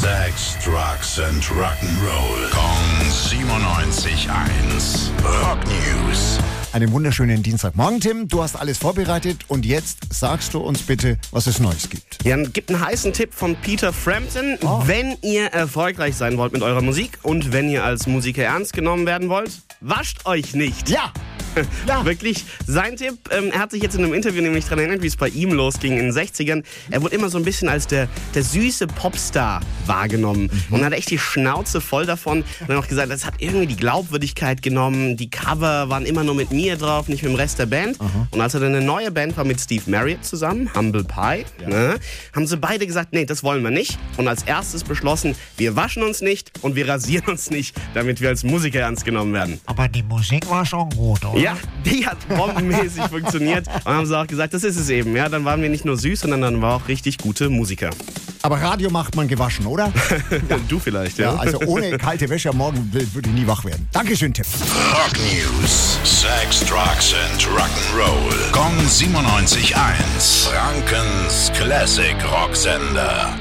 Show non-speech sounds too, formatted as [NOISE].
Sex, Drugs and Rock'n'Roll. Kong 97.1. Rock News. Einen wunderschönen Dienstagmorgen, Tim. Du hast alles vorbereitet und jetzt sagst du uns bitte, was es Neues gibt. Ja, gibt einen heißen Tipp von Peter Frampton. Oh. Wenn ihr erfolgreich sein wollt mit eurer Musik und wenn ihr als Musiker ernst genommen werden wollt, wascht euch nicht. Ja! Ja. [LAUGHS] Wirklich, sein Tipp, ähm, er hat sich jetzt in einem Interview nämlich daran erinnert, wie es bei ihm losging in den 60ern. Er wurde immer so ein bisschen als der, der süße Popstar wahrgenommen Mhm. und hat echt die Schnauze voll davon. Und dann auch gesagt, das hat irgendwie die Glaubwürdigkeit genommen. Die Cover waren immer nur mit mir drauf, nicht mit dem Rest der Band. Und als er dann eine neue Band war mit Steve Marriott zusammen, Humble Pie, ne, haben sie beide gesagt, nee, das wollen wir nicht. Und als erstes beschlossen, wir waschen uns nicht und wir rasieren uns nicht, damit wir als Musiker ernst genommen werden. Aber die Musik war schon gut, oder? Ja, die hat bombenmäßig [LAUGHS] funktioniert. Und haben sie auch gesagt, das ist es eben. Ja, dann waren wir nicht nur süß, sondern dann waren wir auch richtig gute Musiker. Aber Radio macht man gewaschen, oder? [LAUGHS] Du vielleicht, Ja, ja. also ohne kalte Wäsche am Morgen würde ich nie wach werden. Dankeschön, Tim. Rock News. Sex, Drugs and Rock'n'Roll. Kong 97.1. Frankens Classic Rocksender.